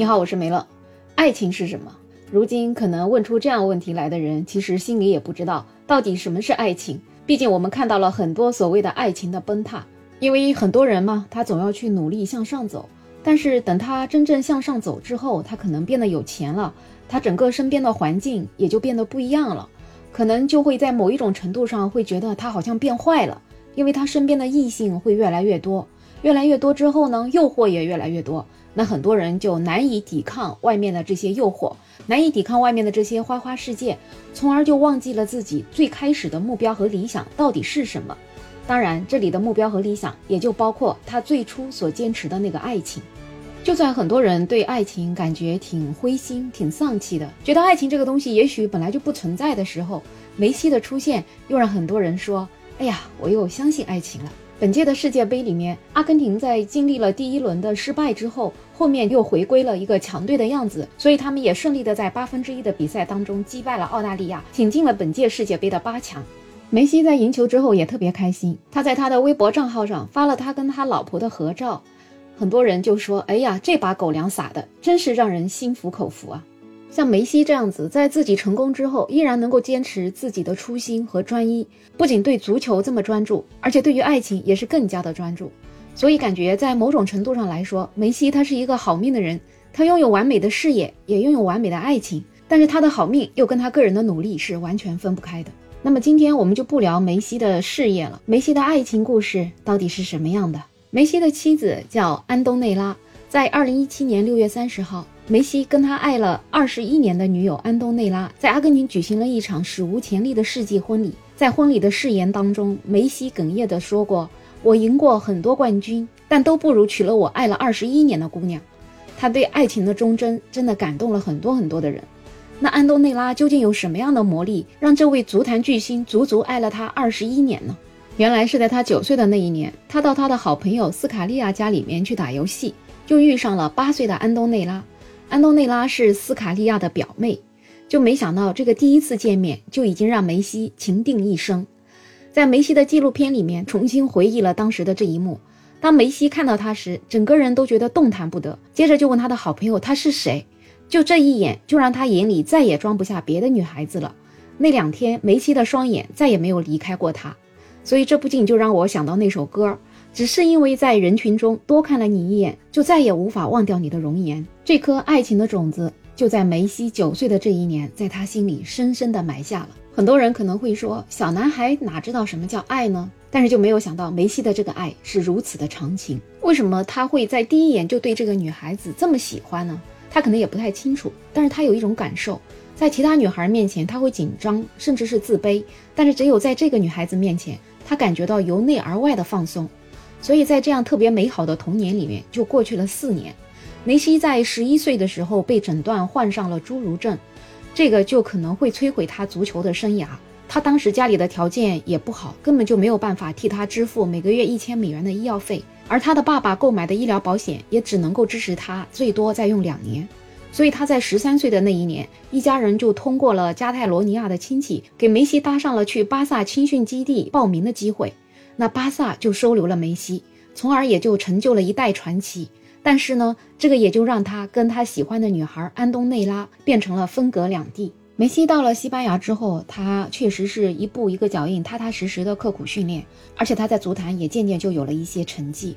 你好，我是梅乐。爱情是什么？如今可能问出这样问题来的人，其实心里也不知道到底什么是爱情。毕竟我们看到了很多所谓的爱情的崩塌，因为很多人嘛，他总要去努力向上走。但是等他真正向上走之后，他可能变得有钱了，他整个身边的环境也就变得不一样了，可能就会在某一种程度上会觉得他好像变坏了，因为他身边的异性会越来越多。越来越多之后呢，诱惑也越来越多，那很多人就难以抵抗外面的这些诱惑，难以抵抗外面的这些花花世界，从而就忘记了自己最开始的目标和理想到底是什么。当然，这里的目标和理想也就包括他最初所坚持的那个爱情。就算很多人对爱情感觉挺灰心、挺丧气的，觉得爱情这个东西也许本来就不存在的时候，梅西的出现又让很多人说：“哎呀，我又相信爱情了。”本届的世界杯里面，阿根廷在经历了第一轮的失败之后，后面又回归了一个强队的样子，所以他们也顺利的在八分之一的比赛当中击败了澳大利亚，挺进了本届世界杯的八强。梅西在赢球之后也特别开心，他在他的微博账号上发了他跟他老婆的合照，很多人就说：“哎呀，这把狗粮撒的真是让人心服口服啊。”像梅西这样子，在自己成功之后，依然能够坚持自己的初心和专一，不仅对足球这么专注，而且对于爱情也是更加的专注。所以感觉在某种程度上来说，梅西他是一个好命的人，他拥有完美的事业，也拥有完美的爱情，但是他的好命又跟他个人的努力是完全分不开的。那么今天我们就不聊梅西的事业了，梅西的爱情故事到底是什么样的？梅西的妻子叫安东内拉，在二零一七年六月三十号。梅西跟他爱了二十一年的女友安东内拉在阿根廷举行了一场史无前例的世纪婚礼。在婚礼的誓言当中，梅西哽咽地说过：“我赢过很多冠军，但都不如娶了我爱了二十一年的姑娘。”他对爱情的忠贞真的感动了很多很多的人。那安东内拉究竟有什么样的魔力，让这位足坛巨星足足爱了他二十一年呢？原来是在他九岁的那一年，他到他的好朋友斯卡利亚家里面去打游戏，就遇上了八岁的安东内拉。安东内拉是斯卡利亚的表妹，就没想到这个第一次见面就已经让梅西情定一生。在梅西的纪录片里面重新回忆了当时的这一幕。当梅西看到他时，整个人都觉得动弹不得。接着就问他的好朋友他是谁，就这一眼就让他眼里再也装不下别的女孩子了。那两天梅西的双眼再也没有离开过他，所以这不禁就让我想到那首歌。只是因为在人群中多看了你一眼，就再也无法忘掉你的容颜。这颗爱情的种子就在梅西九岁的这一年，在他心里深深的埋下了。很多人可能会说，小男孩哪知道什么叫爱呢？但是就没有想到梅西的这个爱是如此的长情。为什么他会在第一眼就对这个女孩子这么喜欢呢？他可能也不太清楚，但是他有一种感受，在其他女孩面前他会紧张，甚至是自卑，但是只有在这个女孩子面前，他感觉到由内而外的放松。所以在这样特别美好的童年里面，就过去了四年。梅西在十一岁的时候被诊断患上了侏儒症，这个就可能会摧毁他足球的生涯。他当时家里的条件也不好，根本就没有办法替他支付每个月一千美元的医药费，而他的爸爸购买的医疗保险也只能够支持他最多再用两年。所以他在十三岁的那一年，一家人就通过了加泰罗尼亚的亲戚，给梅西搭上了去巴萨青训基地报名的机会。那巴萨就收留了梅西，从而也就成就了一代传奇。但是呢，这个也就让他跟他喜欢的女孩安东内拉变成了分隔两地。梅西到了西班牙之后，他确实是一步一个脚印，踏踏实实的刻苦训练，而且他在足坛也渐渐就有了一些成绩。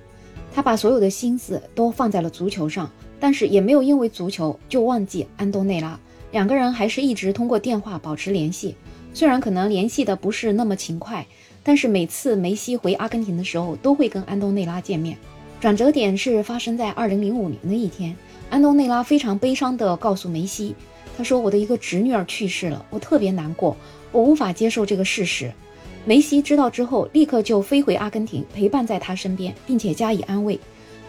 他把所有的心思都放在了足球上，但是也没有因为足球就忘记安东内拉。两个人还是一直通过电话保持联系，虽然可能联系的不是那么勤快。但是每次梅西回阿根廷的时候，都会跟安东内拉见面。转折点是发生在二零零五年的一天，安东内拉非常悲伤地告诉梅西，他说：“我的一个侄女儿去世了，我特别难过，我无法接受这个事实。”梅西知道之后，立刻就飞回阿根廷，陪伴在他身边，并且加以安慰。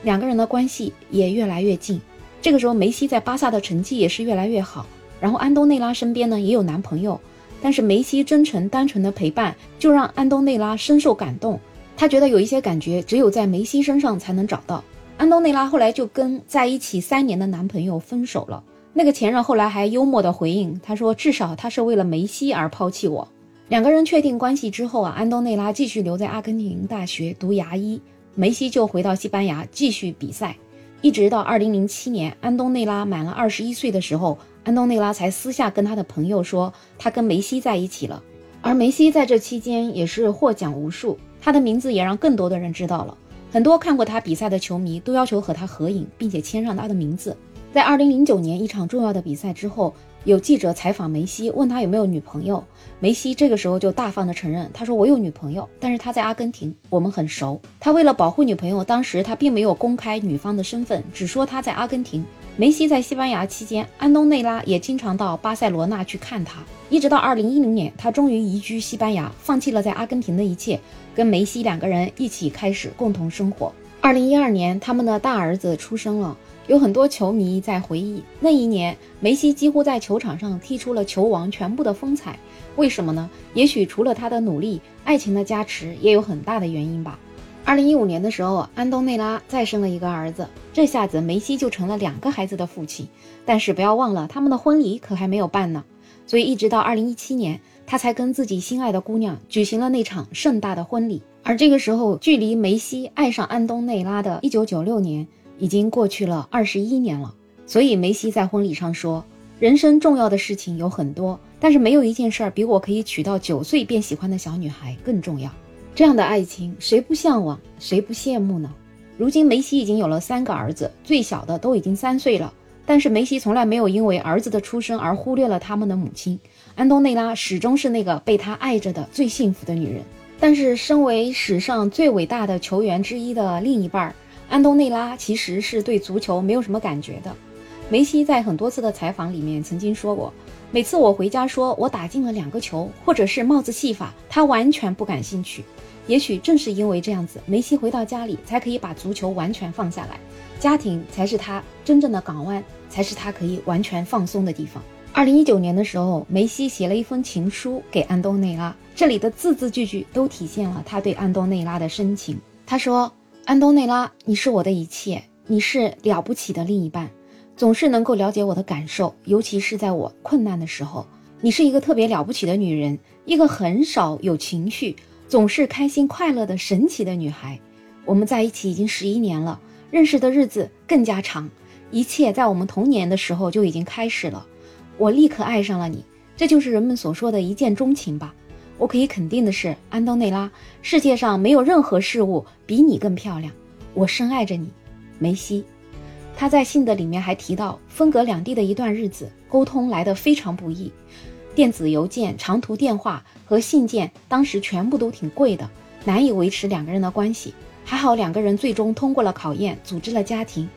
两个人的关系也越来越近。这个时候，梅西在巴萨的成绩也是越来越好。然后安东内拉身边呢，也有男朋友。但是梅西真诚单纯的陪伴，就让安东内拉深受感动。他觉得有一些感觉只有在梅西身上才能找到。安东内拉后来就跟在一起三年的男朋友分手了。那个前任后来还幽默的回应，他说：“至少他是为了梅西而抛弃我。”两个人确定关系之后啊，安东内拉继续留在阿根廷大学读牙医，梅西就回到西班牙继续比赛。一直到二零零七年，安东内拉满了二十一岁的时候，安东内拉才私下跟他的朋友说，他跟梅西在一起了。而梅西在这期间也是获奖无数，他的名字也让更多的人知道了。很多看过他比赛的球迷都要求和他合影，并且签上他的名字。在二零零九年一场重要的比赛之后。有记者采访梅西，问他有没有女朋友。梅西这个时候就大方的承认，他说我有女朋友，但是他在阿根廷，我们很熟。他为了保护女朋友，当时他并没有公开女方的身份，只说他在阿根廷。梅西在西班牙期间，安东内拉也经常到巴塞罗那去看他。一直到二零一零年，他终于移居西班牙，放弃了在阿根廷的一切，跟梅西两个人一起开始共同生活。二零一二年，他们的大儿子出生了。有很多球迷在回忆那一年，梅西几乎在球场上踢出了球王全部的风采。为什么呢？也许除了他的努力，爱情的加持也有很大的原因吧。二零一五年的时候，安东内拉再生了一个儿子，这下子梅西就成了两个孩子的父亲。但是不要忘了，他们的婚礼可还没有办呢。所以一直到二零一七年，他才跟自己心爱的姑娘举行了那场盛大的婚礼。而这个时候，距离梅西爱上安东内拉的一九九六年。已经过去了二十一年了，所以梅西在婚礼上说：“人生重要的事情有很多，但是没有一件事儿比我可以娶到九岁便喜欢的小女孩更重要。”这样的爱情，谁不向往，谁不羡慕呢？如今梅西已经有了三个儿子，最小的都已经三岁了，但是梅西从来没有因为儿子的出生而忽略了他们的母亲安东内拉，始终是那个被他爱着的最幸福的女人。但是，身为史上最伟大的球员之一的另一半儿。安东内拉其实是对足球没有什么感觉的。梅西在很多次的采访里面曾经说过，每次我回家说我打进了两个球，或者是帽子戏法，他完全不感兴趣。也许正是因为这样子，梅西回到家里才可以把足球完全放下来，家庭才是他真正的港湾，才是他可以完全放松的地方。二零一九年的时候，梅西写了一封情书给安东内拉，这里的字字句句都体现了他对安东内拉的深情。他说。安东内拉，你是我的一切，你是了不起的另一半，总是能够了解我的感受，尤其是在我困难的时候。你是一个特别了不起的女人，一个很少有情绪，总是开心快乐的神奇的女孩。我们在一起已经十一年了，认识的日子更加长，一切在我们童年的时候就已经开始了。我立刻爱上了你，这就是人们所说的一见钟情吧。我可以肯定的是，安东内拉，世界上没有任何事物比你更漂亮。我深爱着你，梅西。他在信的里面还提到，分隔两地的一段日子，沟通来得非常不易。电子邮件、长途电话和信件，当时全部都挺贵的，难以维持两个人的关系。还好两个人最终通过了考验，组织了家庭，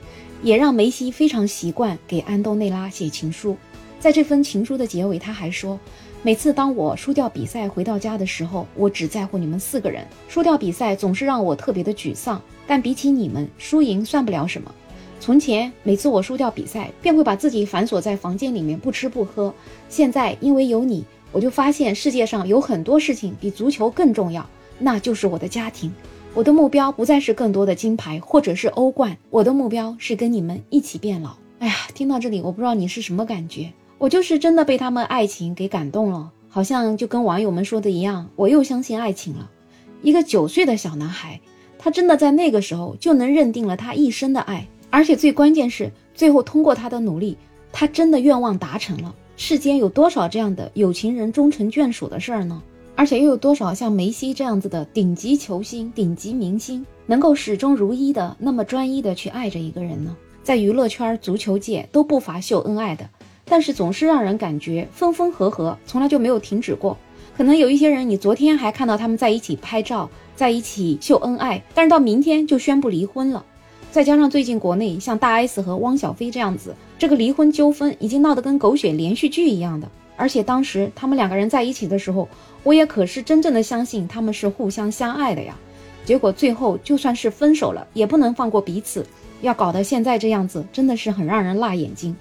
也让梅西非常习惯给安东内拉写情书。在这封情书的结尾，他还说。每次当我输掉比赛回到家的时候，我只在乎你们四个人。输掉比赛总是让我特别的沮丧，但比起你们，输赢算不了什么。从前每次我输掉比赛，便会把自己反锁在房间里面不吃不喝。现在因为有你，我就发现世界上有很多事情比足球更重要，那就是我的家庭。我的目标不再是更多的金牌或者是欧冠，我的目标是跟你们一起变老。哎呀，听到这里，我不知道你是什么感觉。我就是真的被他们爱情给感动了，好像就跟网友们说的一样，我又相信爱情了。一个九岁的小男孩，他真的在那个时候就能认定了他一生的爱，而且最关键是，最后通过他的努力，他真的愿望达成了。世间有多少这样的有情人终成眷属的事儿呢？而且又有多少像梅西这样子的顶级球星、顶级明星，能够始终如一的那么专一的去爱着一个人呢？在娱乐圈、足球界都不乏秀恩爱的。但是总是让人感觉分分合合，从来就没有停止过。可能有一些人，你昨天还看到他们在一起拍照，在一起秀恩爱，但是到明天就宣布离婚了。再加上最近国内像大 S 和汪小菲这样子，这个离婚纠纷已经闹得跟狗血连续剧一样的。而且当时他们两个人在一起的时候，我也可是真正的相信他们是互相相爱的呀。结果最后就算是分手了，也不能放过彼此，要搞得现在这样子，真的是很让人辣眼睛。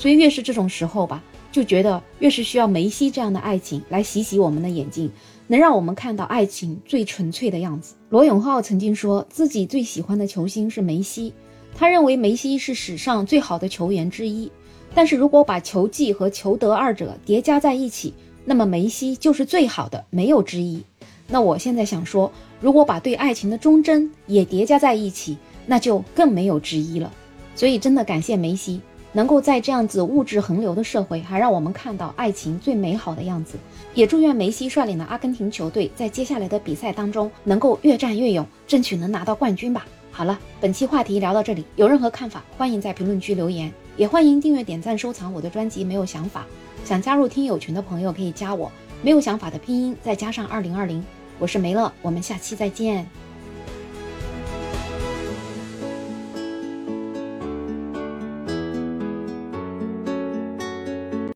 所以越是这种时候吧，就觉得越是需要梅西这样的爱情来洗洗我们的眼睛，能让我们看到爱情最纯粹的样子。罗永浩曾经说自己最喜欢的球星是梅西，他认为梅西是史上最好的球员之一。但是如果把球技和球德二者叠加在一起，那么梅西就是最好的，没有之一。那我现在想说，如果把对爱情的忠贞也叠加在一起，那就更没有之一了。所以真的感谢梅西，能够在这样子物质横流的社会，还让我们看到爱情最美好的样子。也祝愿梅西率领的阿根廷球队在接下来的比赛当中能够越战越勇，争取能拿到冠军吧。好了，本期话题聊到这里，有任何看法，欢迎在评论区留言，也欢迎订阅、点赞、收藏我的专辑。没有想法，想加入听友群的朋友可以加我，没有想法的拼音再加上二零二零，我是梅乐，我们下期再见。